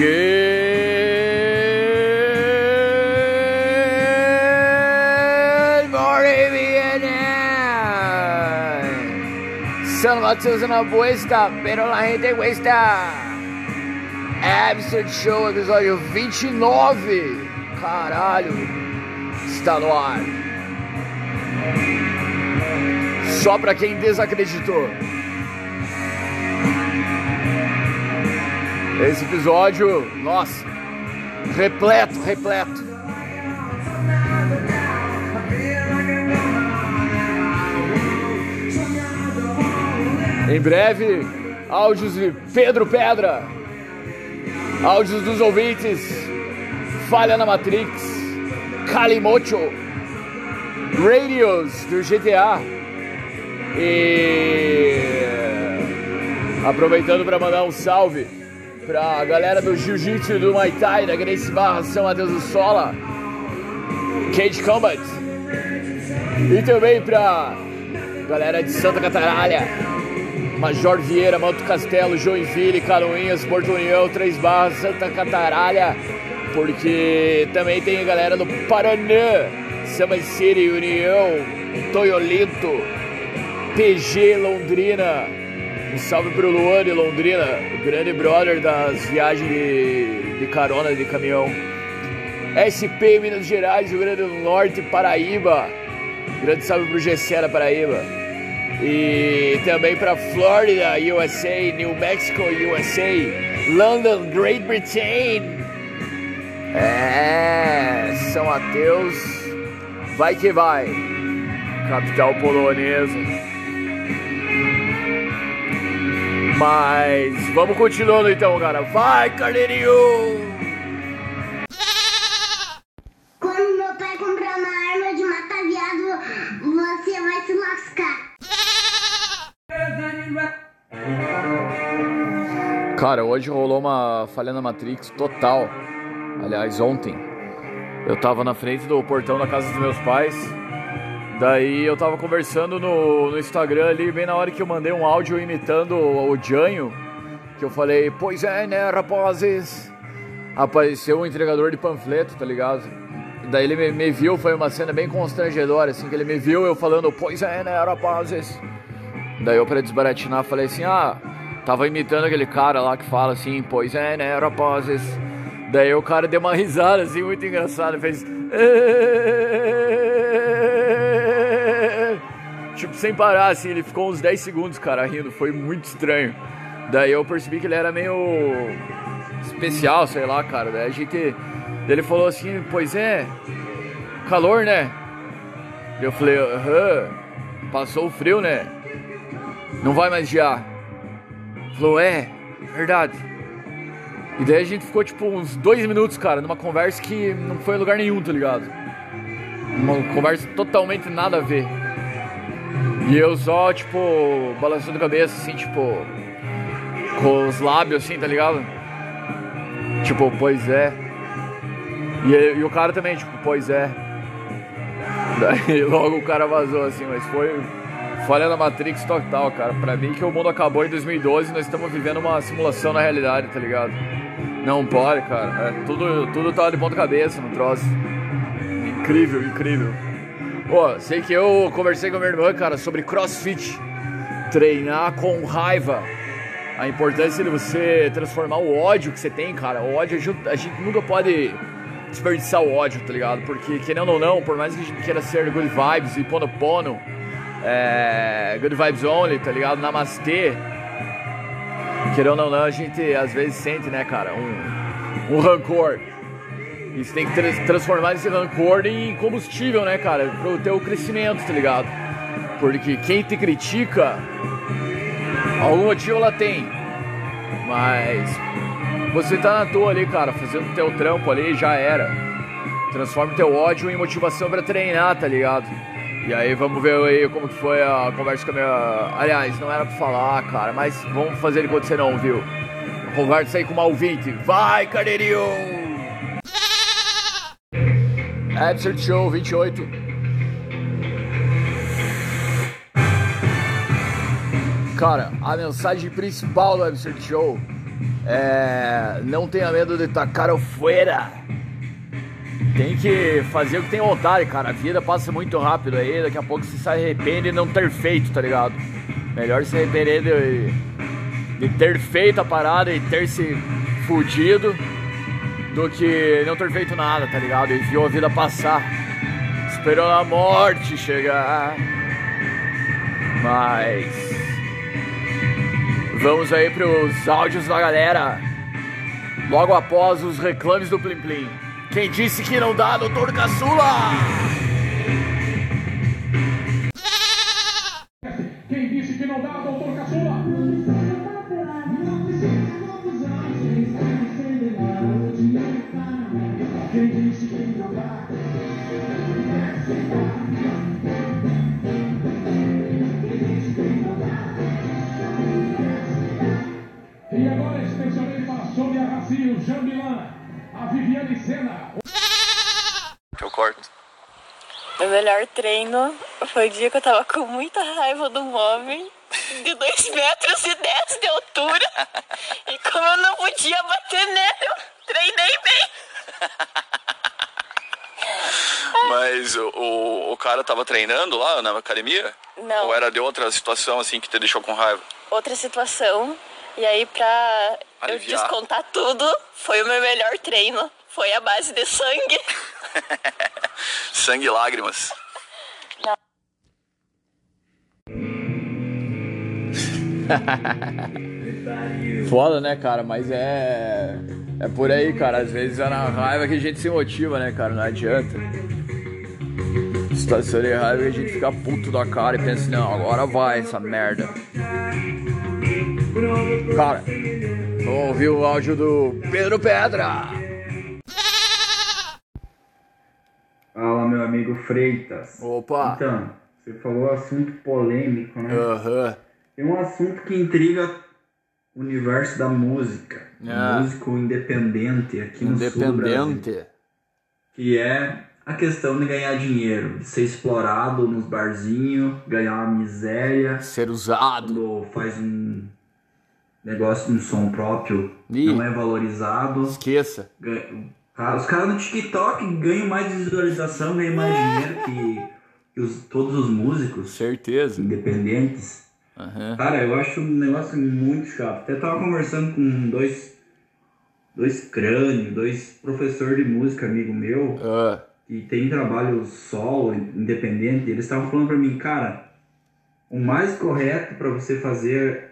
Good morning, Vietnam! San Mateus na Buesta, pero la gente cuesta. Absurd Show, episódio 29. Caralho, está no ar. Só pra quem desacreditou. Esse episódio, nossa, repleto, repleto. Em breve, áudios de Pedro Pedra, áudios dos ouvintes, Falha na Matrix, Calimocho, Radios do GTA e aproveitando para mandar um salve pra galera do Jiu-Jitsu do Muay Thai, da Grace Barra, São Mateus do Sola, Cage Combat e também pra galera de Santa Cataralha, Major Vieira, Malto Castelo, Joinville, Canoinhas, Porto União, Três Barras, Santa Cataralha, porque também tem a galera do Paraná, Samba City, União, Toyolito, PG Londrina. Um salve pro Luan de Londrina, o grande brother das viagens de, de carona de caminhão. SP Minas Gerais, Rio Grande do Norte, Paraíba. Grande salve pro Gessera Paraíba. E também para Flórida, USA, New Mexico, USA, London, Great Britain. É, São Mateus, vai que vai, capital polonesa. Mas vamos continuando então, cara. Vai, carneirinho! Quando meu pai comprar uma arma de matar viado, você vai se lascar. Cara, hoje rolou uma falha na Matrix total. Aliás, ontem. Eu tava na frente do portão da casa dos meus pais. Daí eu tava conversando no, no Instagram ali, bem na hora que eu mandei um áudio imitando o, o Janho. Que eu falei, pois é, né, rapazes? Apareceu um entregador de panfleto, tá ligado? Daí ele me, me viu, foi uma cena bem constrangedora, assim, que ele me viu eu falando, pois é, né, rapazes? Daí eu, pra desbaratinar, falei assim, ah, tava imitando aquele cara lá que fala assim, pois é, né, rapazes? Daí o cara deu uma risada, assim, muito engraçada, fez... Tipo, sem parar, assim, ele ficou uns 10 segundos, cara, rindo, foi muito estranho. Daí eu percebi que ele era meio especial, sei lá, cara. Daí a gente. Ele falou assim, pois é, calor, né? Eu falei, aham, passou o frio, né? Não vai mais gear. Falou, é, verdade. E daí a gente ficou tipo uns dois minutos, cara, numa conversa que não foi lugar nenhum, tá ligado? Uma conversa totalmente nada a ver. E eu só, tipo, balançando a cabeça, assim, tipo, com os lábios, assim, tá ligado? Tipo, pois é. E, e o cara também, tipo, pois é. Daí logo o cara vazou, assim, mas foi falha na Matrix total, cara. Pra mim que o mundo acabou em 2012 e nós estamos vivendo uma simulação na realidade, tá ligado? Não pode, cara. É, tudo, tudo tá de ponta cabeça no troço. Incrível, incrível. Pô, sei que eu conversei com a minha irmã, cara, sobre crossfit. Treinar com raiva. A importância de você transformar o ódio que você tem, cara. O ódio, a gente, a gente nunca pode desperdiçar o ódio, tá ligado? Porque, querendo ou não, por mais que a gente queira ser good vibes e pono pono, é, good vibes only, tá ligado? Namastê. Querendo ou não, a gente às vezes sente, né, cara, um, um rancor. E você tem que tra transformar esse rancor em combustível, né, cara? Pro teu crescimento, tá ligado? Porque quem te critica, algum motivo ela tem. Mas você tá na toa ali, cara, fazendo teu trampo ali, já era. Transforma teu ódio em motivação para treinar, tá ligado? E aí vamos ver aí como que foi a conversa com a minha. Aliás, não era pra falar, cara, mas vamos fazer ele acontecer não, viu? Conversa aí com uma ouvinte. Vai, carneirinho! Absurd Show 28. Cara, a mensagem principal do Absurd Show É, não tenha medo de tacar o fora. Tem que fazer o que tem vontade, cara. A vida passa muito rápido aí, daqui a pouco você se arrepende de não ter feito, tá ligado? Melhor se arrepender de, de ter feito a parada e ter se fudido do que não ter feito nada, tá ligado? E viu a vida passar, esperando a morte chegar. Mas vamos aí pros áudios da galera. Logo após os reclames do Plim Plim. Quem disse que não dá, doutor Caçula? A Viviane Sena, Eu corto. Meu melhor treino foi o dia que eu tava com muita raiva de um homem de 2 metros e 10 de altura. E como eu não podia bater nele, eu treinei bem. Mas o, o, o cara tava treinando lá na academia? Não. Ou era de outra situação assim que te deixou com raiva? Outra situação. E aí, pra eu Aliviar. descontar tudo, foi o meu melhor treino. Foi a base de sangue. Sangue e lágrimas. Foda, né, cara? Mas é. É por aí, cara. Às vezes é na raiva que a gente se motiva, né, cara? Não adianta. Situação de raiva que a gente fica puto da cara e pensa, não, agora vai essa merda. Cara, vamos ouvir o áudio do Pedro Pedra. Fala, meu amigo Freitas. Opa! Então, você falou assunto polêmico, né? Aham. Tem um assunto que intriga o universo da música. O músico independente aqui no sul do Brasil. Independente. Que é a questão de ganhar dinheiro. De ser explorado nos barzinhos, ganhar uma miséria. Ser usado. Quando faz um negócio, um som próprio, Ih. não é valorizado. Esqueça. Cara, os caras no TikTok ganham mais visualização, ganham mais dinheiro que, que os- todos os músicos Certeza. independentes. Aham. Cara, eu acho um negócio muito chato. Até tava conversando com dois, dois crânios, dois professores de música, amigo meu, que tem trabalho solo, independente. Eles estavam falando pra mim, cara, o mais correto pra você fazer,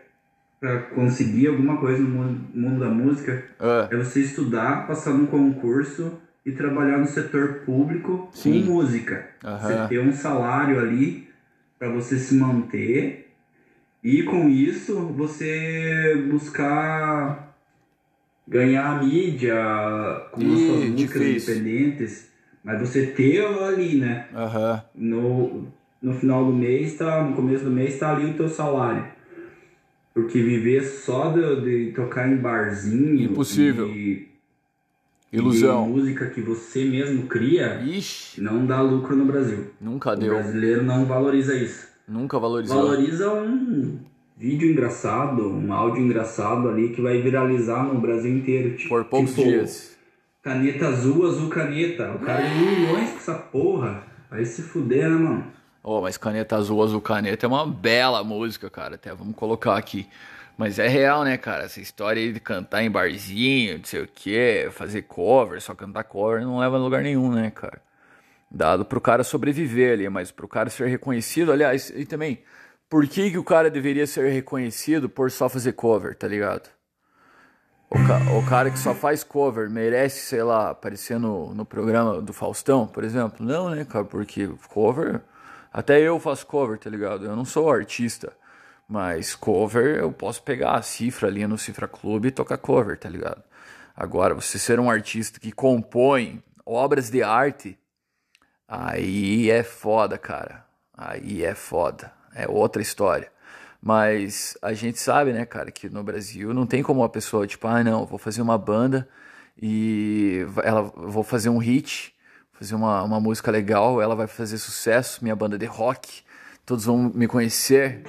pra conseguir alguma coisa no mundo, mundo da música, ah. é você estudar, passar num concurso e trabalhar no setor público Sim. com música. Aham. Você ter um salário ali para você se manter e com isso você buscar ganhar mídia com as Ih, suas músicas difícil. independentes, mas você ter ali, né? Aham. no, no final do mês, tá, no começo do mês, tá ali o teu salário. Porque viver só de, de tocar em barzinho Impossível. e, e Ilusão. música que você mesmo cria, Ixi, não dá lucro no Brasil. nunca O deu. brasileiro não valoriza isso. Nunca valorizou. Valoriza um vídeo engraçado, um áudio engraçado ali que vai viralizar no Brasil inteiro. Tipo, Por poucos tipo, dias. Caneta azul, azul caneta. O cara ganha milhões com essa porra. Vai se fuder, né, mano? Oh, mas Caneta Azul, Azul Caneta é uma bela música, cara. Até vamos colocar aqui. Mas é real, né, cara? Essa história aí de cantar em barzinho, não sei o que, fazer cover, só cantar cover não leva a lugar nenhum, né, cara? Dado pro cara sobreviver ali, mas pro cara ser reconhecido, aliás, e também, por que, que o cara deveria ser reconhecido por só fazer cover, tá ligado? O, ca- o cara que só faz cover merece, sei lá, aparecer no, no programa do Faustão, por exemplo? Não, né, cara? Porque cover. Até eu faço cover, tá ligado? Eu não sou artista. Mas cover eu posso pegar a cifra ali no Cifra Clube e tocar cover, tá ligado? Agora, você ser um artista que compõe obras de arte, aí é foda, cara. Aí é foda. É outra história. Mas a gente sabe, né, cara, que no Brasil não tem como uma pessoa, tipo, ah, não, vou fazer uma banda e ela vou fazer um hit, fazer uma, uma música legal, ela vai fazer sucesso, minha banda de rock, todos vão me conhecer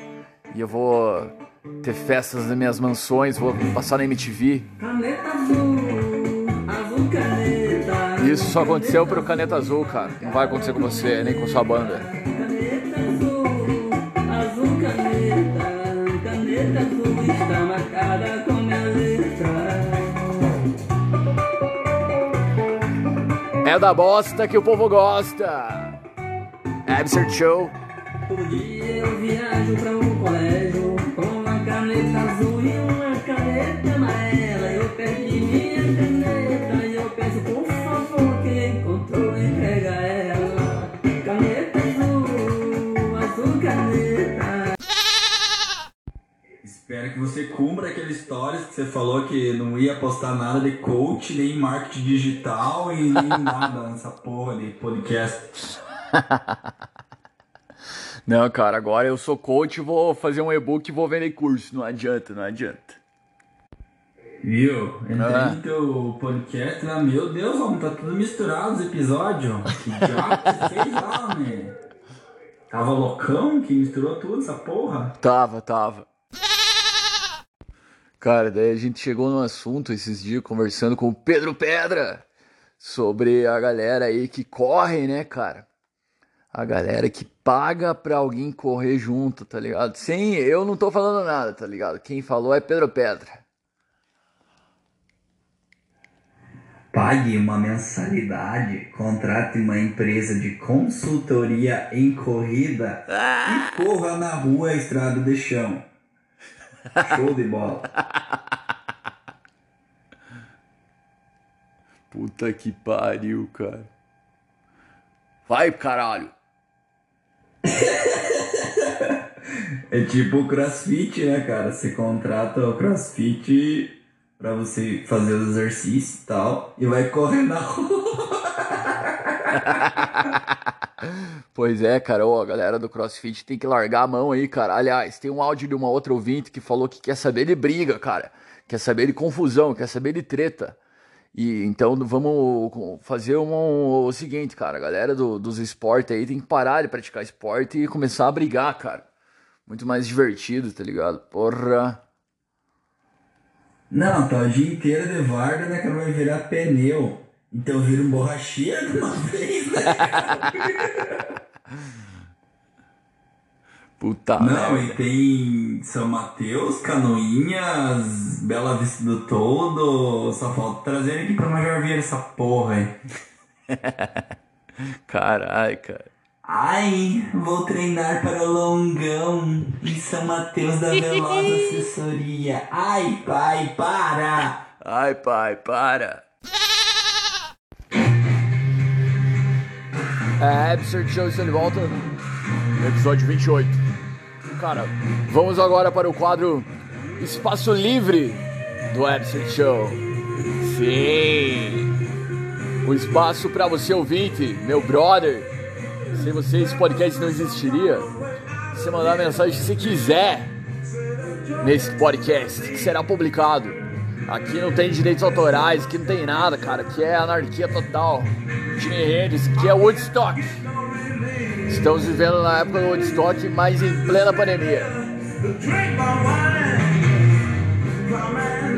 e eu vou ter festas nas minhas mansões, vou passar na MTV. Caneta azul, azul caneta. Isso só aconteceu pro Caneta Azul, cara. Não vai acontecer com você, nem com sua banda. É da bosta que o povo gosta. Absurd Show. Todo dia eu viajo pra um colégio com uma caneta azul e uma caneta amarela. Você falou que não ia postar nada de coach, nem marketing digital e nem nada nessa porra de podcast. Não, cara, agora eu sou coach, vou fazer um e-book e vou vender curso. Não adianta, não adianta. Viu? Entrei Ah. no teu podcast lá, meu Deus, homem, tá tudo misturado os episódios. Que diabo que fez lá, homem? Tava loucão que misturou tudo essa porra? Tava, tava. Cara, daí a gente chegou num assunto esses dias conversando com o Pedro Pedra sobre a galera aí que corre, né, cara? A galera que paga pra alguém correr junto, tá ligado? Sem, eu não tô falando nada, tá ligado? Quem falou é Pedro Pedra. Pague uma mensalidade, contrate uma empresa de consultoria em corrida e corra na rua Estrada de Chão. Show de bola. Puta que pariu, cara. Vai, caralho. É tipo o crossfit, né, cara? Você contrata o crossfit pra você fazer os exercícios e tal, e vai correr na rua. Pois é, cara, ô, a galera do CrossFit tem que largar a mão aí, cara. Aliás, tem um áudio de uma outra ouvinte que falou que quer saber de briga, cara. Quer saber de confusão, quer saber de treta. E então vamos fazer um- o seguinte, cara. A galera do- dos esportes aí tem que parar de praticar esporte e começar a brigar, cara. Muito mais divertido, tá ligado? Porra. Não, tá o dia inteiro de varda, né, cara? Vai virar pneu. Então vira um borracheiro de uma vez, né? Puta Não, merda. e tem São Mateus, Canoinhas, Bela Vista do Todo. Só falta trazer aqui pra Major Vieira essa porra aí. Carai, cara. Ai, vou treinar para o longão em São Mateus da Veloz Assessoria. Ai, pai, para! Ai, pai, para. É, Absurd Show está de volta. Episódio 28. Cara, vamos agora para o quadro Espaço Livre do Absurd Show. Sim! O espaço para você ouvinte, meu brother. Sem você esse podcast não existiria. Você mandar a mensagem que você quiser nesse podcast, que será publicado. Aqui não tem direitos autorais, aqui não tem nada, cara. Aqui é anarquia total. Jimi Hendrix, aqui é Woodstock. Estamos vivendo na época do Woodstock, mas em plena pandemia.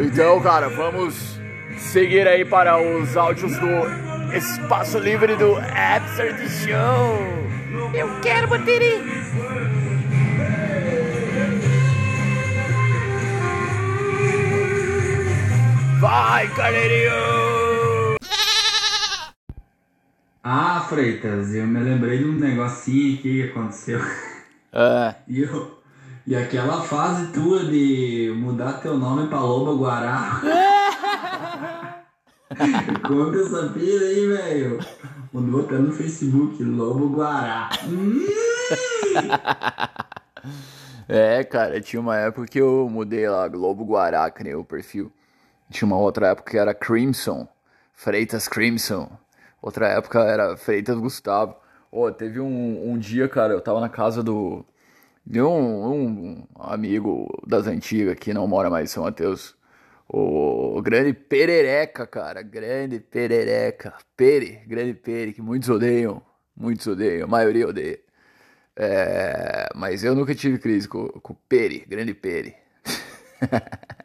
Então, cara, vamos seguir aí para os áudios do Espaço Livre do Absurd Show. Eu quero bateria. Vai, carneirinho! Ah, Freitas, eu me lembrei de um negocinho aqui que aconteceu. É, E, eu, e aquela fase tua de mudar teu nome pra Lobo Guará. Conta essa pira aí, velho. Mudou até no Facebook, Lobo Guará. Hum. é, cara, tinha uma época que eu mudei lá, Globo Guará, que nem o perfil. Tinha uma outra época que era Crimson, Freitas Crimson. Outra época era Freitas Gustavo. Ô, teve um, um dia, cara, eu tava na casa do. de um, um amigo das antigas que não mora mais em São Mateus. O grande Perereca, cara. Grande Perereca. Pere, grande Pere, que muitos odeiam. Muitos odeiam, a maioria odeia. É, mas eu nunca tive crise com, com Pere, grande Pere.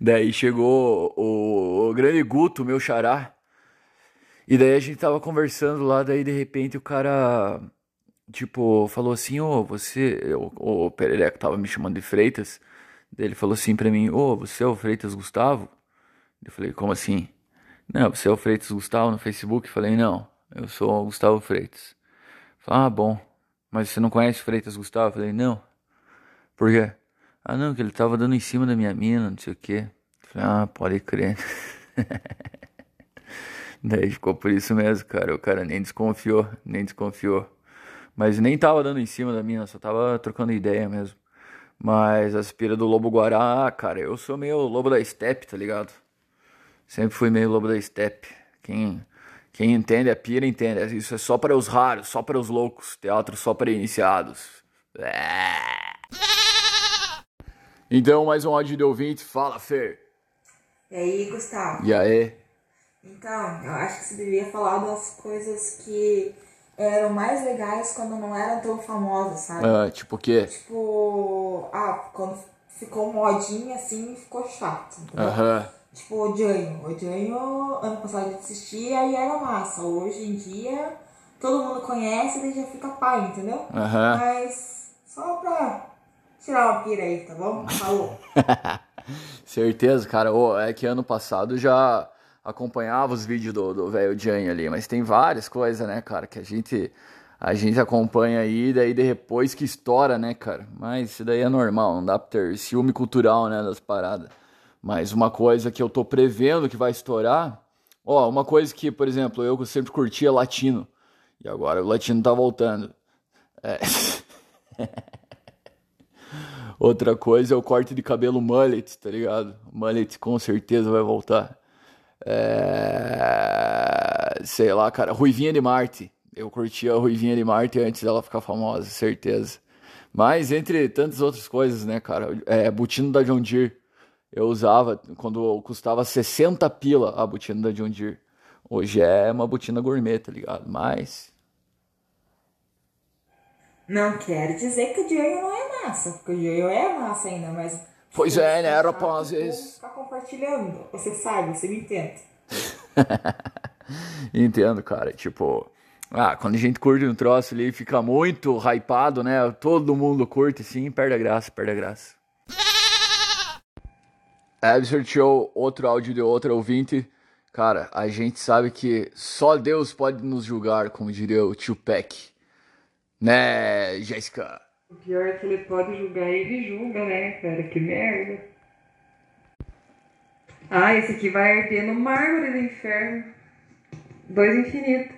Daí chegou o, o grande Guto, meu xará. E daí a gente tava conversando lá, daí de repente o cara, tipo, falou assim, ô, você, o, o Perereco tava me chamando de Freitas, daí ele falou assim pra mim, ô, você é o Freitas Gustavo? Eu falei, como assim? Não, você é o Freitas Gustavo no Facebook? Eu falei, não, eu sou o Gustavo Freitas. Falei, ah, bom, mas você não conhece Freitas Gustavo? Eu falei, não. Por quê? Ah, não, que ele tava dando em cima da minha mina, não sei o quê. Falei, ah, pode crer. Daí ficou por isso mesmo, cara. O cara nem desconfiou, nem desconfiou. Mas nem tava dando em cima da mina, só tava trocando ideia mesmo. Mas as pira do Lobo Guará, cara, eu sou meio lobo da steppe, tá ligado? Sempre fui meio lobo da steppe. Quem, quem entende a pira, entende. Isso é só para os raros, só para os loucos. Teatro só para iniciados. É. Então, mais um áudio de ouvinte. Fala, Fer. E aí, Gustavo? E aí? Então, eu acho que você deveria falar das coisas que eram mais legais quando não eram tão famosas, sabe? Ah, tipo o quê? Tipo, ah, quando ficou modinha assim, ficou chato. Aham. Tipo, o Janho. O Janho, ano passado gente assistia e era massa. Hoje em dia, todo mundo conhece e já fica pai, entendeu? Aham. Mas, só pra tirar uma pira aí, tá bom? Falou. Certeza, cara. Ô, é que ano passado já acompanhava os vídeos do velho Jane ali, mas tem várias coisas, né, cara, que a gente a gente acompanha aí, daí depois que estoura, né, cara? Mas isso daí é normal, não dá pra ter ciúme cultural, né, das paradas. Mas uma coisa que eu tô prevendo que vai estourar, ó, uma coisa que, por exemplo, eu sempre curtia latino, e agora o latino tá voltando. É. Outra coisa é o corte de cabelo mullet, tá ligado? Mullet com certeza vai voltar. É... Sei lá, cara. Ruivinha de Marte. Eu curtia a Ruivinha de Marte antes dela ficar famosa, certeza. Mas entre tantas outras coisas, né, cara? É, botino da John Deere. Eu usava quando custava 60 pila a botina da John Deere. Hoje é uma botina gourmet, tá ligado? Mas. Não quero dizer que o Janho não é massa, porque o Janho é massa ainda, mas. Pois é, né, rapazes? Ficar compartilhando. Você sabe, você me entende. Entendo, cara. Tipo, ah, quando a gente curte um troço ali, fica muito hypado, né? Todo mundo curte, sim, perde a graça, perde a graça. Absurd Show, outro áudio de outro ouvinte. Cara, a gente sabe que só Deus pode nos julgar, como diria o tio Peck. Né, Jéssica? O pior é que ele pode julgar e ele julga, né, cara? Que merda. Ah, esse aqui vai arder no mármore do inferno. Dois infinitos.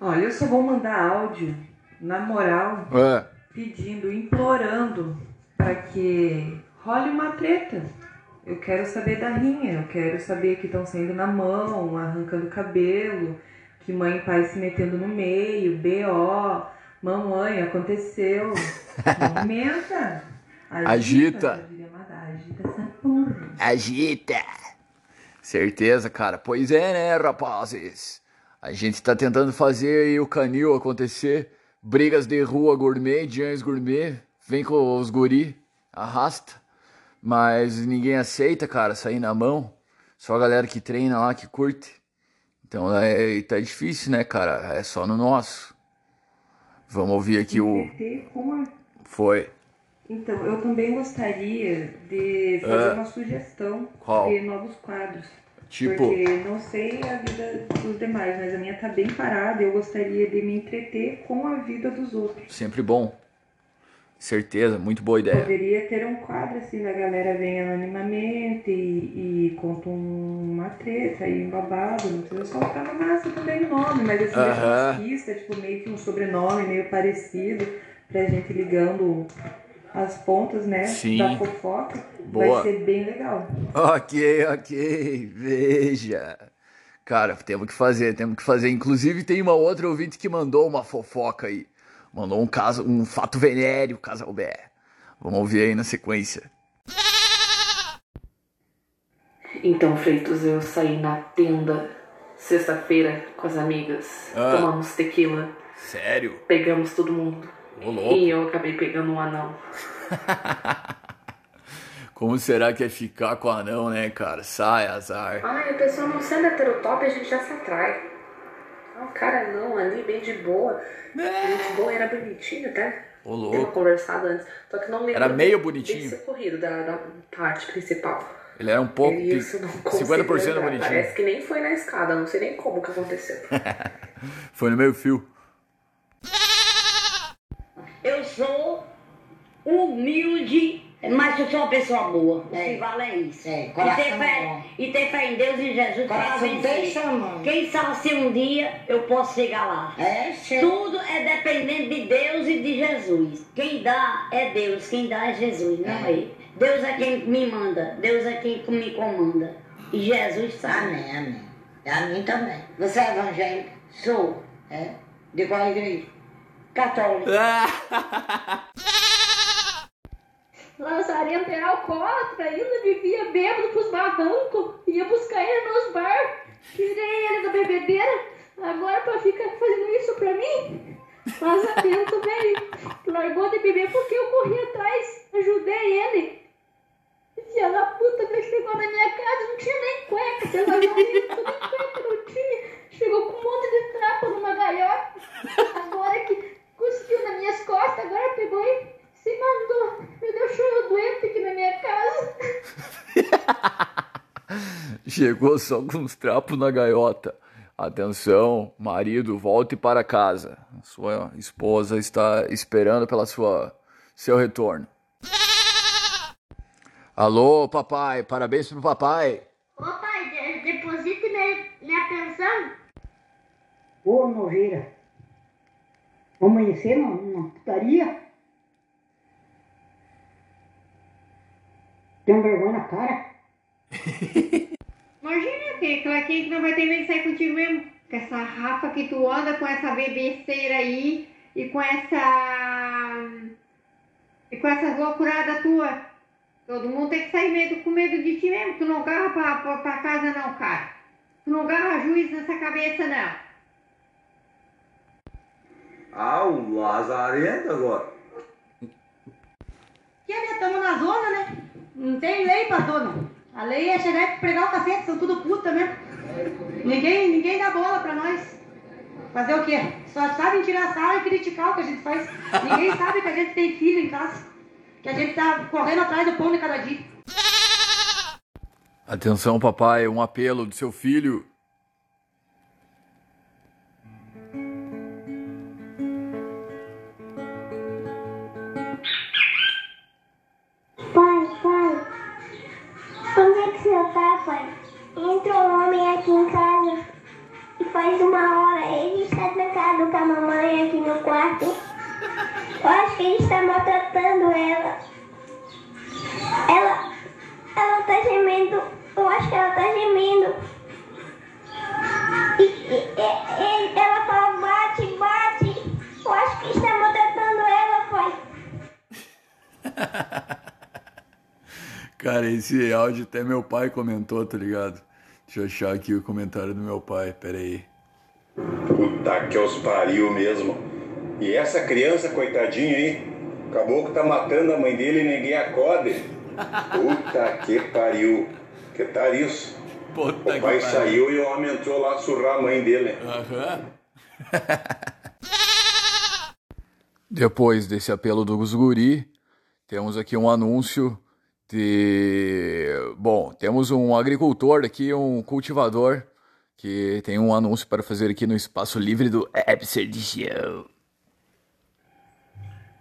Olha, eu só vou mandar áudio, na moral, É, pedindo, implorando para que role uma treta. Eu quero saber da rinha, eu quero saber que estão saindo na mão, arrancando cabelo, que mãe e pai se metendo no meio, BO, mamãe, aconteceu. Movimenta. Agita. Agita essa porra. agita. Certeza, cara. Pois é, né, rapazes? A gente tá tentando fazer o canil acontecer. Brigas de rua gourmet, Jans gourmet. Vem com os guri, arrasta. Mas ninguém aceita, cara, sair na mão. Só a galera que treina lá, que curte. Então é, tá difícil, né, cara? É só no nosso. Vamos ouvir aqui o. A Foi. Então, eu também gostaria de fazer Ah. uma sugestão Qual? de novos quadros. Tipo. Porque não sei a vida dos demais, mas a minha tá bem parada e eu gostaria de me entreter com a vida dos outros. Sempre bom. Certeza, muito boa ideia. Poderia ter um quadro assim, a galera vem anonimamente e, e conta um- uma treta e um babado, não precisa ficar no máximo também o nome, mas assim, Aham. umas pistas, tipo, meio que um sobrenome meio parecido, pra gente ligando as pontas, né, Sim. da fofoca. Boa. Vai ser bem legal. Ok, ok, veja. Cara, temos que fazer, temos que fazer. Inclusive tem uma outra ouvinte que mandou uma fofoca aí. Mandou um caso, um fato venéreo, casal Bé. Vamos ouvir aí na sequência. Então, Freitos, eu saí na tenda sexta-feira com as amigas. Ah. Tomamos tequila, Sério? pegamos todo mundo. Ô. E eu acabei pegando um anão. Como será que é ficar com o anão, né, cara? Sai, azar. Ai, a pessoa não sendo heterotop, a gente já se atrai. O cara não, ali, bem de boa. Gente boa, era bonitinho até. Ô, louco. conversado antes. Só que não lembro Era meio bem bonitinho. desse corrido, da, da parte principal. Ele era um pouco. Ele, isso não consigo 50% lembrar. bonitinho. Parece que nem foi na escada, não sei nem como que aconteceu. Foi no meio fio. Eu sou humilde, mas eu sou uma pessoa boa. O que vale é isso. É, e, coração ter fé, bom. e ter fé em Deus e Jesus para Coração vencer. deixa, mano. Quem sabe se um dia eu posso chegar lá. É, che- Tudo é dependente de Deus e de Jesus. Quem dá é Deus, quem dá é Jesus, não é. Deus é quem me manda, Deus é quem me comanda. E Jesus sabe. Amém, amém. E a mim também. Você é evangélico? Sou É? De qual igreja? católico. Lazarento era alcoólatra ainda, vivia bêbado pros barrancos, ia buscar ele nos bar, tirei ele da bebedeira, agora pra ficar fazendo isso pra mim? Lazarento, velho, largou de beber porque eu corri atrás, ajudei ele. Filha da puta, que chegou na minha casa, não tinha nem cueca, você vai ver, nem cueca não tinha. Chegou com um monte de trapo numa gaiola, agora que cuspiu nas minhas costas, agora pegou e se mandou. Me deixou eu doente aqui na minha casa. Chegou só com os trapos na gaiota. Atenção, marido, volte para casa. Sua esposa está esperando pela sua seu retorno. Alô, papai, parabéns pro papai. Ô pai, de- deposite minha, minha pensão. Ô, nojeira. Amanhecer na putaria? Tem vergonha na cara? Imagina que Claquinho que não vai ter medo de sair contigo mesmo. Com essa rafa que tu anda, com essa bebeceira aí e com essa. e com essas loucuradas tua. Todo mundo tem que sair medo, com medo de ti mesmo. Tu não garra pra, pra, pra casa, não, cara. Tu não garra juiz nessa cabeça, não. Ah, o Lazarento agora. Que né? Tamo na zona, né? Não tem lei pra zona. A lei é chegar e pregar o cacete, são tudo puta mesmo. Ninguém, ninguém dá bola pra nós. Fazer o quê? Só sabem tirar sarro e criticar o que a gente faz. Ninguém sabe que a gente tem filho em casa. Que a gente tá correndo atrás do pão de cada dia. Atenção, papai, um apelo do seu filho. Você tá, pai? Entrou um homem aqui em casa. E faz uma hora ele está trancado com a mamãe aqui no quarto. Eu acho que ele está maltratando ela. Ela. Ela tá gemendo. Eu acho que ela tá gemendo. E- e- e- ela fala bate, bate. Eu acho que está maltratando ela, pai. Cara, esse áudio até meu pai comentou, tá ligado? Deixa eu achar aqui o comentário do meu pai, pera aí. Puta que os pariu mesmo. E essa criança, coitadinha aí, acabou que tá matando a mãe dele e ninguém acode. Puta que pariu. Que tal isso? Puta o que pai pariu. saiu e o homem entrou lá surrar a mãe dele. Aham. Depois desse apelo dos guri, temos aqui um anúncio de. Bom, temos um agricultor aqui, um cultivador, que tem um anúncio para fazer aqui no espaço livre do Absurd Show.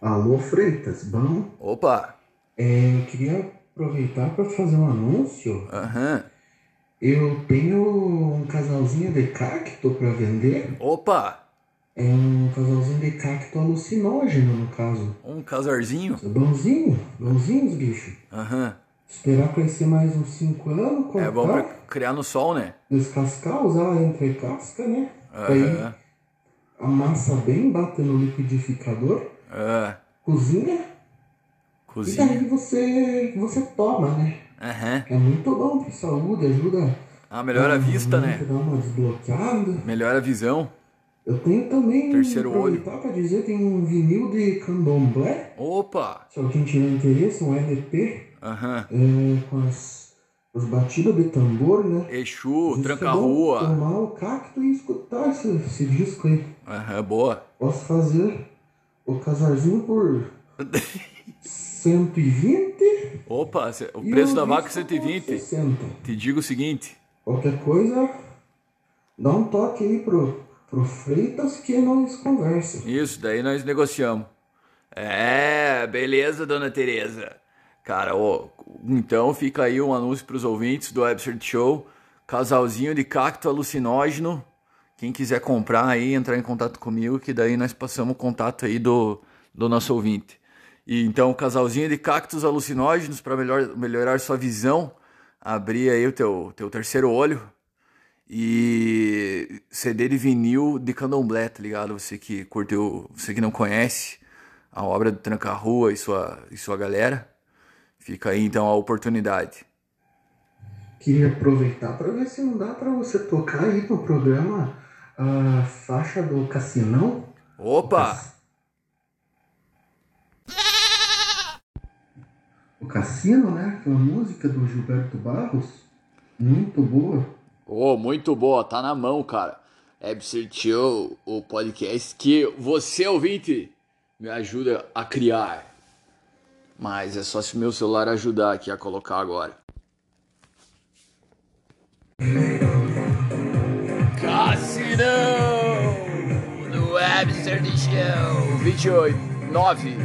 Alô, Freitas, bom? Opa! É, queria aproveitar para fazer um anúncio. Aham. Eu tenho um casalzinho de cacto para vender. Opa! É um casalzinho de cacto alucinógeno, no caso. Um casarzinho? Bonzinho, bonzinho os bichos. Aham. Esperar crescer mais uns 5 anos, cortar, É bom pra criar no sol, né? descascar, usar a entrecasca, né? Aham. amassa bem, bate no liquidificador, Ah, cozinha, e cozinha. daí você, você toma, né? Aham. É muito bom pra saúde, ajuda Ah, melhora a vista, né? Dá uma desbloqueada. Melhora a visão. Eu tenho também, Terceiro olho. pra dizer, tem um vinil de candomblé. Opa! Se alguém tiver interesse, um LP. Aham. é, com as, os batidos de tambor, né? Exu, Às vezes Tranca é. Tomar o cacto e escutar esse, esse disco aí. Aham, boa. Posso fazer o casarzinho por 120 Opa, o preço da vaca é disco 120. 60. Te digo o seguinte. Qualquer coisa, dá um toque aí pro, pro Freitas que nós conversa. Isso, daí nós negociamos. É, beleza, dona Tereza. Cara, então fica aí um anúncio pros ouvintes do Absurd Show. Casalzinho de cacto alucinógeno. Quem quiser comprar aí, entrar em contato comigo, que daí nós passamos o contato aí do, do nosso ouvinte. E então, casalzinho de cactos alucinógenos para melhor, melhorar sua visão, abrir aí o teu, teu terceiro olho. E CD de vinil de candomblé, tá ligado? Você que curtiu, você que não conhece a obra do Tranca Rua e sua, e sua galera, fica aí então a oportunidade. Queria aproveitar para ver se não dá para você tocar aí no programa a faixa do Cassinão. Opa! O Cassino, né? Que é uma música do Gilberto Barros. Muito boa. Oh, muito boa, tá na mão, cara. Absurd Show, o podcast que você, ouvinte, me ajuda a criar. Mas é só se meu celular ajudar aqui a colocar agora. Cassinão do Absurd Show 28 9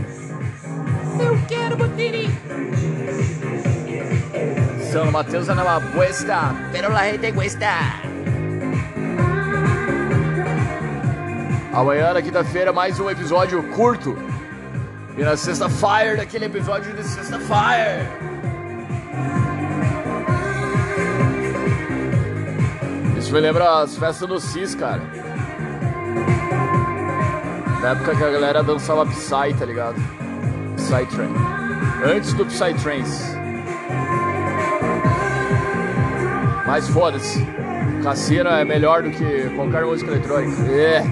Eu quero botiri. São Mateus na Buesta, pero la gente cuesta. Amanhã, na quinta-feira, mais um episódio curto. E na sexta-feira, daquele episódio de sexta-feira. Isso me lembra as festas do Cis, cara. Na época que a galera dançava Psy, tá ligado? Psytrance. Antes do Psytrance. Mas foda-se. Cassino é melhor do que qualquer música eletrônica. É.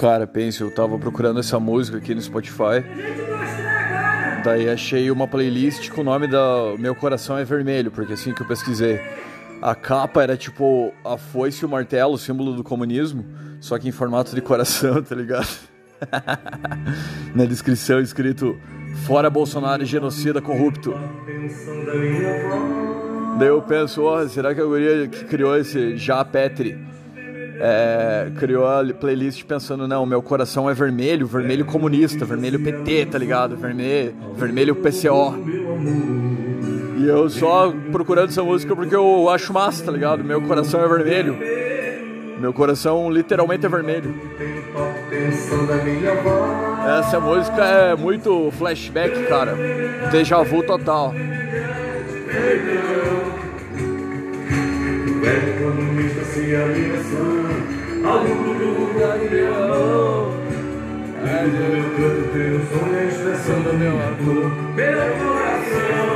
Cara, pensa, eu tava procurando essa música aqui no Spotify. Daí achei uma playlist com o nome da Meu Coração é Vermelho, porque assim que eu pesquisei. A capa era tipo a foice e o martelo, símbolo do comunismo, só que em formato de coração, tá ligado? Na descrição escrito Fora Bolsonaro genocida corrupto. Daí eu penso, ó, será que a guria que criou esse Já Petri é, criou a playlist pensando, não, meu coração é vermelho, vermelho comunista, vermelho PT, tá ligado? Vermelho, vermelho PCO. E eu só procurando essa música porque eu acho massa, tá ligado? Meu coração é vermelho. Meu coração literalmente é vermelho. Essa música é muito flashback, cara. Deja vu total. No meu canto um sonho a expressão do meu amor Meu coração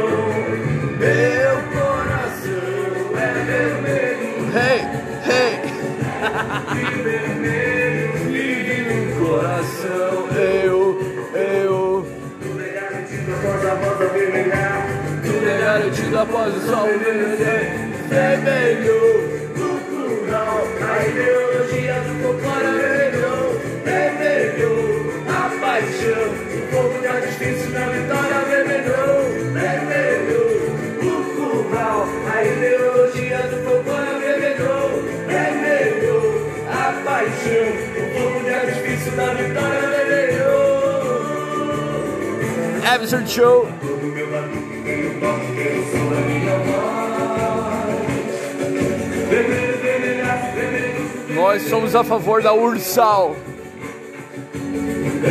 vermelhaço, vermelho Nós somos a favor da Ursal.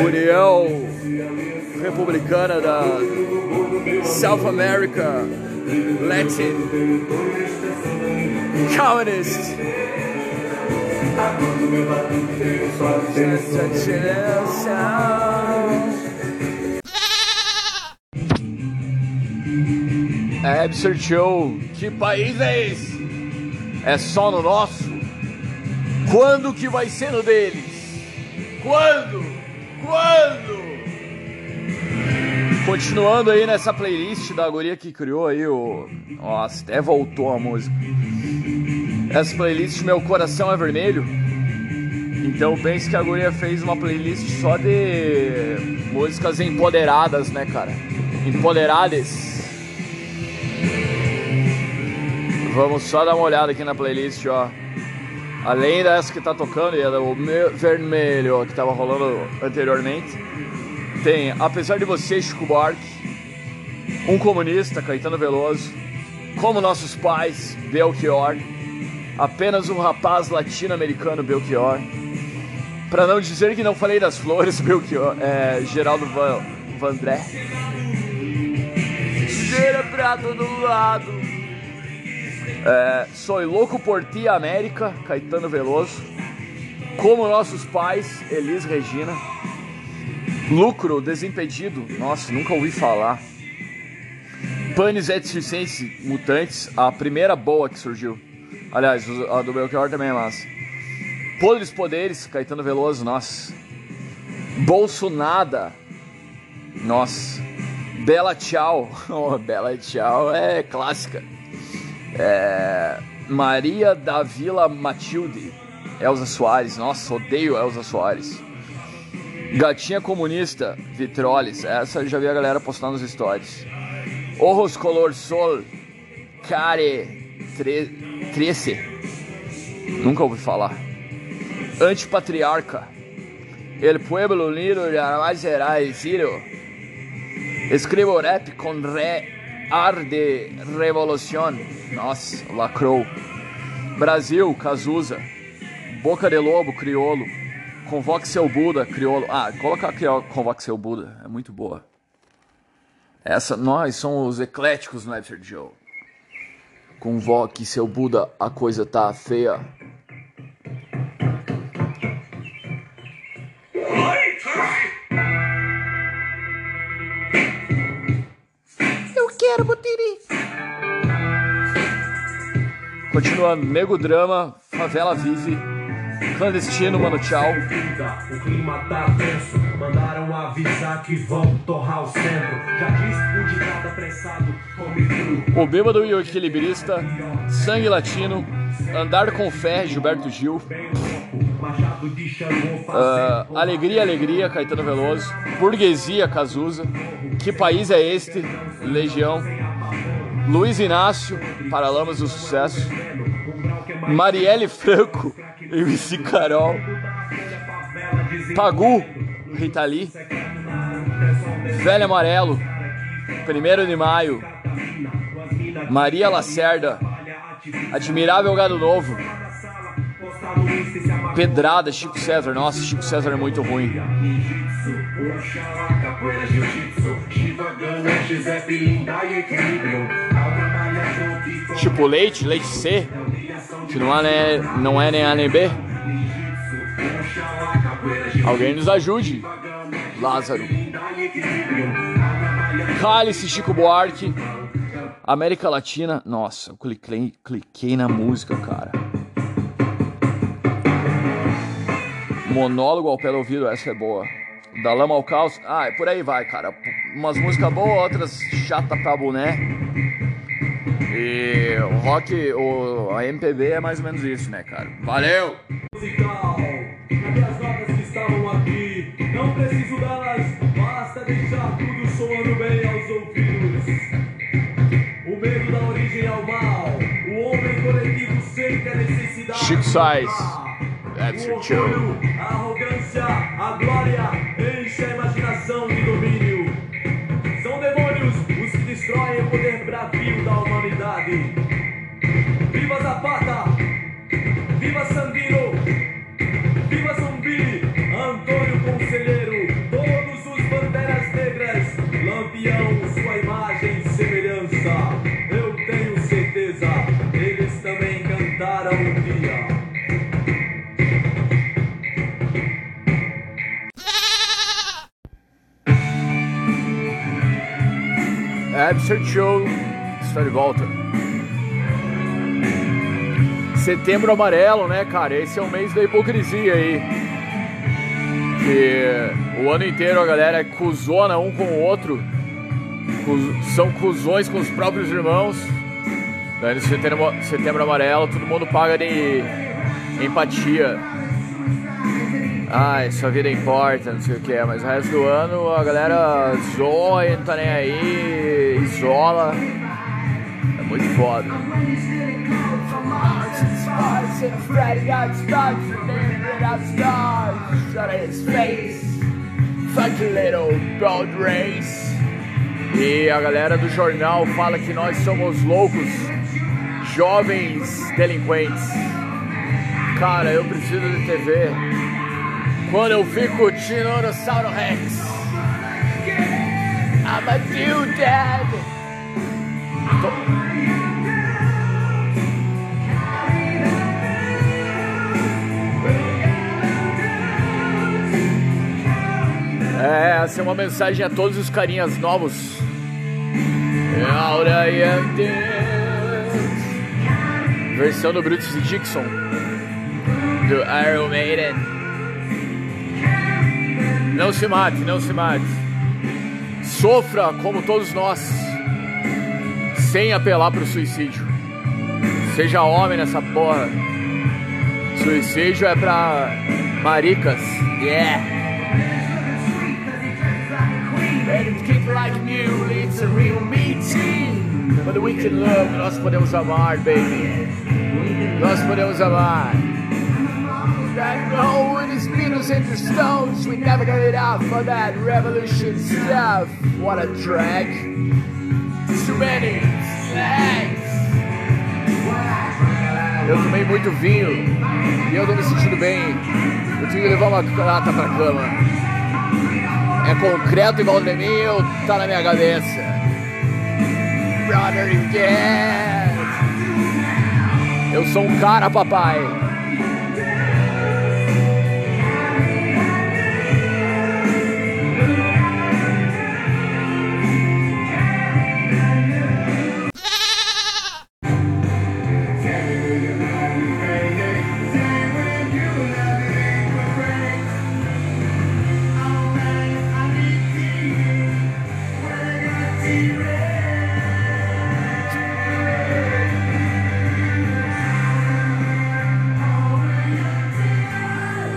União Republicana da South America. Latin. Communist É Absurd Show. Que país é esse? É só no nosso? Quando que vai ser no deles? Quando? Quando? Continuando aí nessa playlist da guria que criou aí o. Nossa, até voltou a música. Essa playlist Meu Coração é Vermelho. Então pense que a guria fez uma playlist só de músicas empoderadas, né, cara? Empoderadas. Vamos só dar uma olhada aqui na playlist, ó. Além dessa que tá tocando e o vermelho que tava rolando anteriormente, tem Apesar de Você, Chico Buarque, Um Comunista, Caetano Veloso, Como Nossos Pais, Belchior, Apenas um Rapaz Latino-Americano, Belchior, Pra não dizer que não falei das flores, Belchior, é, Geraldo Van, Vandré, Sujeira pra todo lado, é, Sou Louco por Ti, América, Caetano Veloso, Como Nossos Pais, Elis Regina, Lucro Desimpedido, nossa, nunca ouvi falar. Panis et Circense Mutantes, a primeira boa que surgiu. Aliás, a do Belchior também é massa. Podres Poderes, Caetano Veloso, nossa. Bolsonada, nossa. Bela Tchau, oh, Bela Tchau é clássica. É... Maria da Vila Matilde, Elza Soares, nossa, odeio Elza Soares. Gatinha Comunista, Vitroles. Essa eu já vi a galera postar nos stories. Ojos Color Sol, Care tre, Trece. Nunca ouvi falar. Antipatriarca. El Pueblo Unido jamais será exílio. Escrevo rap com re, ar de revolução. Nossa, lacrou. Brasil, Cazuza. Boca de Lobo, Criolo. Convoque seu Buda, crioulo. Ah, coloca aqui, ó, Convoque seu Buda. É muito boa. Essa, nós somos os ecléticos no Webster Joe. Convoque seu Buda, a coisa tá feia. Eu quero botiri. Continuando, Nego Drama, Favela Vive. Clandestino, mano, tchau. O clima tá tenso, mandaram avisar que vão torrar o centro. Já diz o ditado apressado, come. O Bêbado e o Equilibrista, Sangue Latino, Andar com Fé, Gilberto Gil. Uh, alegria, Alegria, Caetano Veloso. Burguesia, Cazuza. Que País é Este? Legião. Luiz Inácio, Paralamas do Sucesso. Marielle Franco, MC Carol. Pagu, Rita Lee. Velho Amarelo, 1 de Maio. Maria Lacerda, Admirável Gado Novo. Pedrada, Chico César. Nossa, Chico César é muito ruim. Tipo leite, leite C. Que não é, né, não é nem A nem B. Alguém nos ajude. Lázaro. Cálice, Chico Buarque. América Latina. Nossa, eu cliquei, cliquei na música, cara. Monólogo ao pé do ouvido, essa é boa. Da lama ao caos. Ah, é por aí vai, cara. Umas músicas boas, outras chata pra boné. E o rock, o, a MPB é mais ou menos isso, né, cara? Valeu! Musical, cadê as notas que estavam aqui? Não preciso delas, basta deixar tudo soando bem aos ouvidos. O medo da origem ao mal, o homem coletivo sente a necessidade. Chico Sainz. That's your show. a arrogância, a glória enche a imaginação destroem o poder bravio da humanidade. Viva Zapata! Viva Sandino! Viva Zumbi! Antônio Conselheiro! Todos os banderas negras! Lampião, sua imagem e semelhança! Absurd Show está de volta. Setembro amarelo, né, cara? Esse é o mês da hipocrisia aí. Que o ano inteiro a galera é cuzona um com o outro. Cus- são cuzões com os próprios irmãos. Daí no setembro, setembro amarelo todo mundo paga de empatia. Ai, sua vida importa, não sei o que é, mas o resto do ano a galera zoa e não tá nem aí, isola. É muito foda. E a galera do jornal fala que nós somos loucos, jovens delinquentes. Cara, eu preciso de TV. Quando eu fico Tiranossauro Rex. I'm a dad. É, essa é uma mensagem a todos os carinhas novos. I am dead. Versão do Brutus Dixon. Do Iron Maiden. Não se mate, não se mate. Sofra como todos nós, sem apelar pro suicídio. Seja homem nessa porra. Suicídio é pra maricas. Yeah. But we can love, nós podemos amar, baby. Nós podemos amar. That no, with his Beatles and the Stones, we never got it out for that revolution stuff. What a drag. Too many flags. Eu tomei muito vinho e eu tô me sentindo bem. Eu tenho que levar uma lata pra cama. É concreto igual de mim ou tá na minha cabeça? Brother, you get. Eu sou um cara, papai.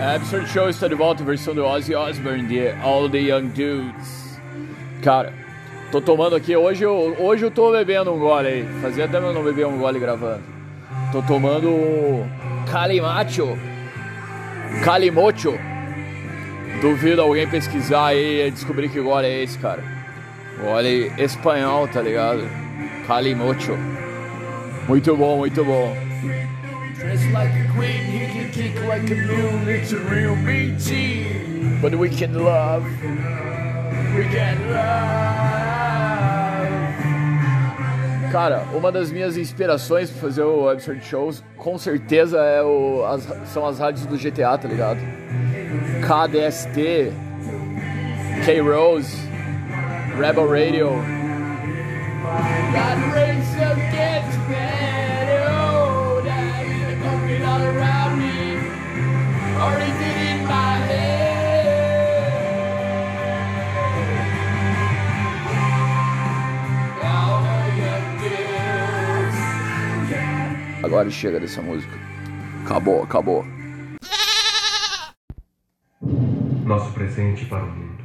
Absurd Show está de volta, versão do Ozzy Osbourne de All the Young Dudes. Cara, tô tomando aqui, hoje eu, hoje eu tô bebendo um gole aí. Fazia tempo eu não bebia um gole gravando. Tô tomando um Calimacho. Calimocho. Duvido alguém pesquisar aí e descobrir que gole é esse, cara. Gole espanhol, tá ligado? Calimocho. Muito bom, muito bom. Dressed like a queen, he can kick like a mule, it's a real BT. But we can love, we can love. Cara, uma das minhas inspirações pra fazer o Absurd Shows, com certeza é o, as- são as rádios do GTA, tá ligado? KDST, K-Rose, Rebel Radio. God raised some kids, Agora chega dessa música. Acabou, acabou. Nosso presente para o mundo.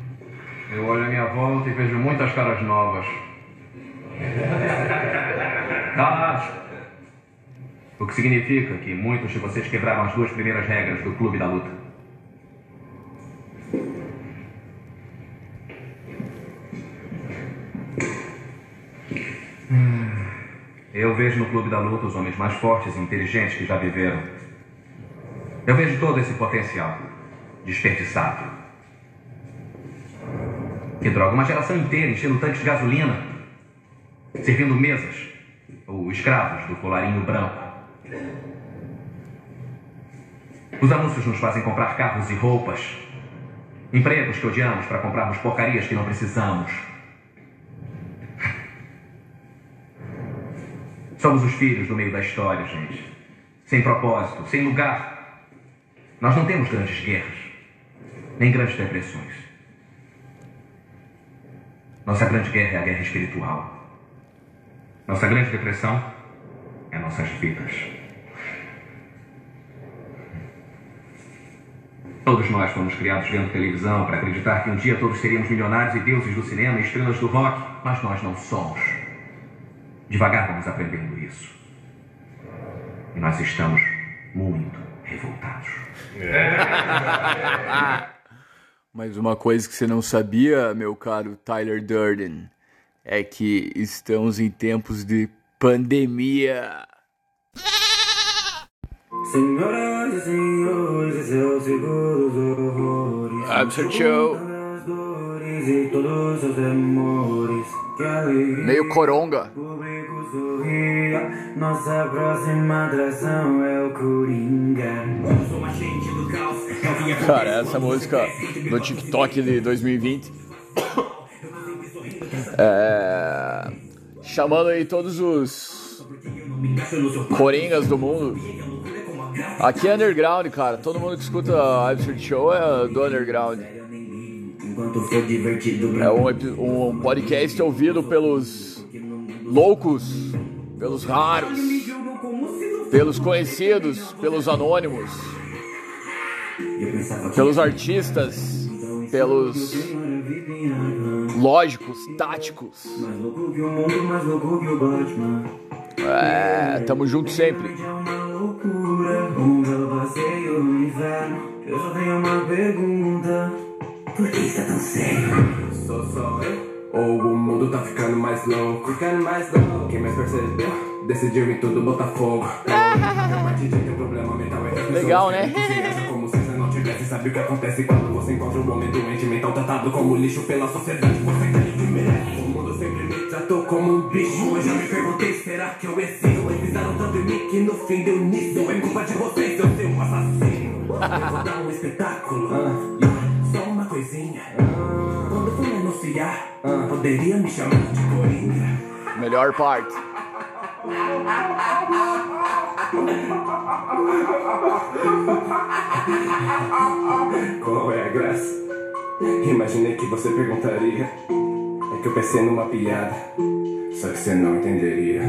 Eu olho à minha volta e vejo muitas caras novas. Ah, o que significa que muitos de vocês quebraram as duas primeiras regras do Clube da Luta. Eu vejo no Clube da Luta os homens mais fortes e inteligentes que já viveram. Eu vejo todo esse potencial desperdiçado. Que droga, uma geração inteira enchendo tanques de gasolina, servindo mesas ou escravos do colarinho branco. Os anúncios nos fazem comprar carros e roupas, empregos que odiamos para comprarmos porcarias que não precisamos. Somos os filhos do meio da história, gente. Sem propósito, sem lugar. Nós não temos grandes guerras. nem grandes depressões. Nossa grande guerra é a guerra espiritual. Nossa grande depressão é nossas vidas. Todos nós fomos criados vendo televisão para acreditar que um dia todos seríamos milionários e deuses do cinema e estrelas do rock, mas nós não somos. Devagar vamos aprendendo isso. E nós estamos muito revoltados. Mas uma coisa que você não sabia, meu caro Tyler Durden, é que estamos em tempos de pandemia. Senhoras e senhores, esse é o seguro dos horrores. Absurd Show. As dores e todos os seus temores. Que alegria. Meio coronga. O público sorria. Nossa próxima atração é o Coringa. Eu sou agente do caos. Cara, essa música do TikTok de 2020. É, chamando aí todos os coringas do mundo. Aqui é underground, cara. Todo mundo que escuta a Absurd Show é do underground. É um, um podcast ouvido pelos loucos, pelos raros, pelos conhecidos, pelos anônimos, pelos artistas, pelos lógicos, táticos. É, tamo junto sempre. Loucura, um belo passeio no inferno. Eu só tenho uma pergunta: por que está tão sério? Sou só eu? Ou o mundo tá ficando mais louco? Ficando mais louco. Quem mais percebeu? Decidiu em tudo botar fogo. A partir de tem problema mental é Legal, né? se acham como se você não tivesse. Sabe o que acontece quando você encontra um homem doente mental tratado como lixo pela sociedade? Você tem que merece. Tratou como um bicho. Eu já me perguntei, será que eu existo? Eles pisaram tanto em mim que no fim deu nisso. É culpa de vocês, eu ser um assassino. Eu vou dar um espetáculo. Só uma coisinha. Quando for me anunciar, poderia me chamar de Coringa. Melhor parte. Qual é a graça? Imaginei que você perguntaria. É que eu pensei numa piada. Só que você não entenderia.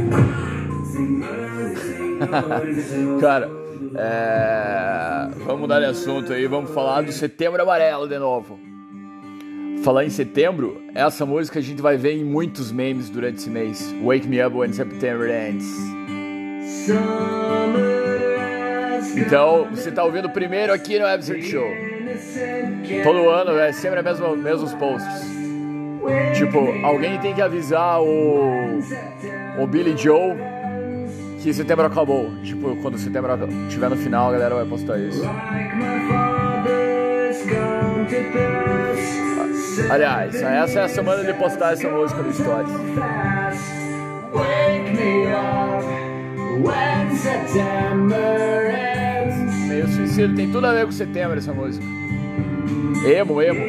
Cara, é... vamos mudar de assunto aí, vamos falar do Setembro Amarelo de novo. Falar em setembro, essa música a gente vai ver em muitos memes durante esse mês. Wake Me Up When September Ends. Então, você tá ouvindo primeiro aqui no Absurd Show. Todo ano é sempre a mesma, mesmos posts. Tipo, alguém tem que avisar o, o Billy Joe que setembro acabou. Tipo, quando setembro estiver no final, a galera vai postar isso. Aliás, essa é a semana de postar essa música no Stories. Meio suicídio, tem tudo a ver com setembro essa música. Emo, emo.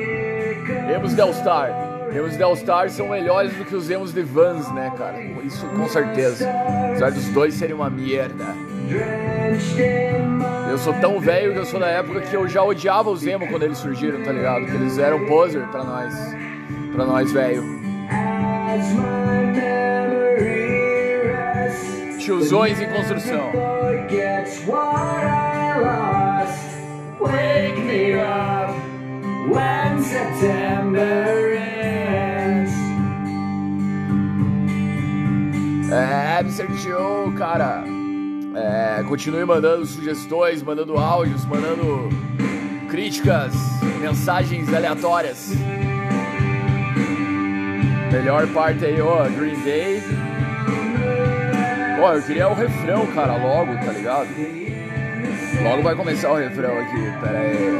Emos Del Star. Emos Del Star são melhores do que os emos de Vans, né, cara? Isso com certeza. Apesar dos dois serem uma merda. Eu sou tão velho que eu sou da época que eu já odiava os emo quando eles surgiram, tá ligado? Que eles eram poser pra nós. Pra nós, velho. Tiozões em construção. Wake me up when September É, Absurd Show, cara. É, continue mandando sugestões, mandando áudios, mandando críticas, mensagens aleatórias. Melhor parte aí, ó, Green Day. Ó, eu queria o refrão, cara, logo, tá ligado? Logo vai começar o refrão aqui, pera aí.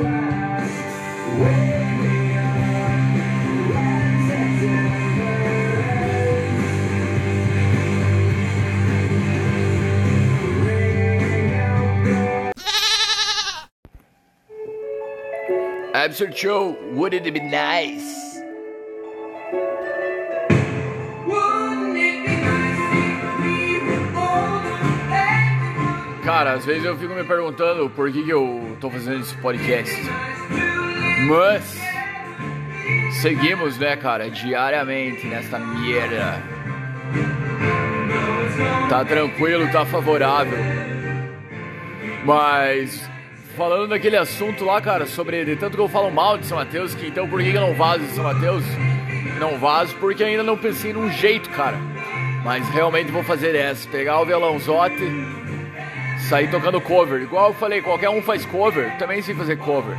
Absurd Show, wouldn't it be nice? Cara, às vezes eu fico me perguntando por que, que eu tô fazendo esse podcast. Mas seguimos, né, cara, diariamente nesta merda. Tá tranquilo, tá favorável. Mas falando daquele assunto lá, cara, sobre de tanto que eu falo mal de São Mateus, que então por que eu não vazo de São Mateus? Não vazo porque ainda não pensei num jeito, cara. Mas realmente vou fazer essa, pegar o violãozote, sair tocando cover. Igual eu falei, qualquer um faz cover, também sei fazer cover.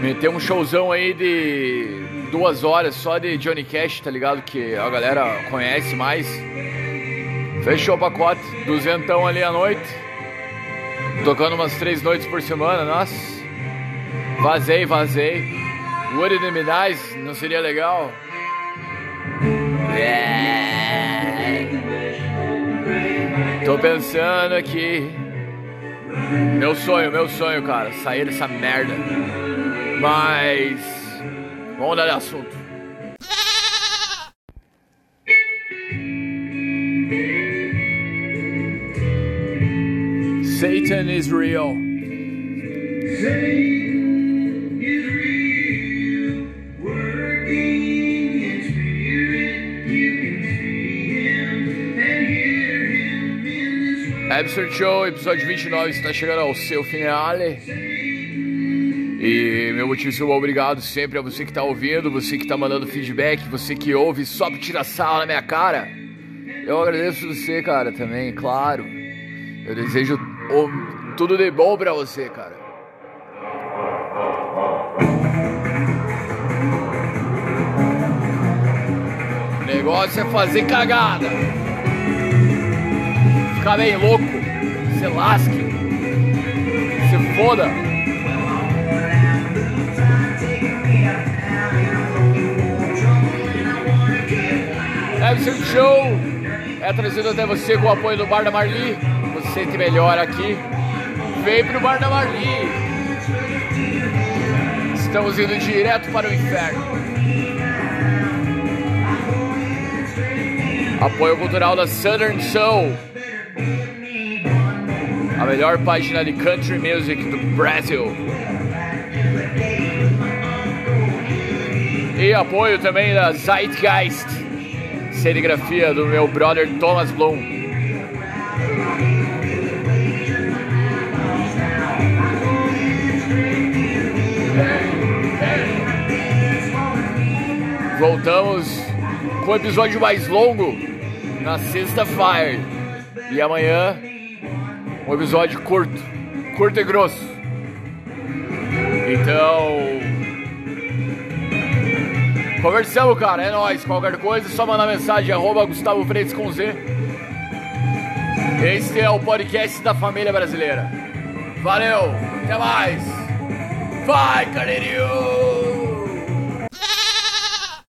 Meter um showzão aí de duas horas só de Johnny Cash, tá ligado? Que a galera conhece mais. Fechou o pacote, duzentão ali à noite. Tocando umas três noites por semana, nossa. Vazei, vazei. Be nice? Não seria legal? É. Tô pensando aqui. Meu sonho, meu sonho, cara, sair dessa merda. Mas. Vamos mudar de assunto. Satan is real. Absurd Show, episódio 29 está chegando ao seu finale. E meu muitíssimo obrigado sempre a você que está ouvindo, você que está mandando feedback, você que ouve só pra tirar sala na minha cara. Eu agradeço você, cara, também, claro. Eu desejo tudo de bom pra você, cara. O negócio é fazer cagada. Ficar bem louco. Se lasque. Se foda. Absurd Show é trazido até você com o apoio do Bar da Marli. Sente melhor aqui. Vem pro Bar da Marli. Estamos indo direto para o inferno. Apoio cultural da Southern Soul. A melhor página de country music do Brasil. E apoio também da Zeitgeist, serigrafia do meu brother Thomas Bloom. Voltamos com o episódio mais longo na sexta-feira. E amanhã, um episódio curto, curto e grosso. Então, Conversamos, cara. É nóis. Qualquer coisa, é só mandar mensagem. Arroba Gustavo Freitas com Z. Esse é o podcast da família brasileira. Valeu. Até mais. Vai, Carneirinho.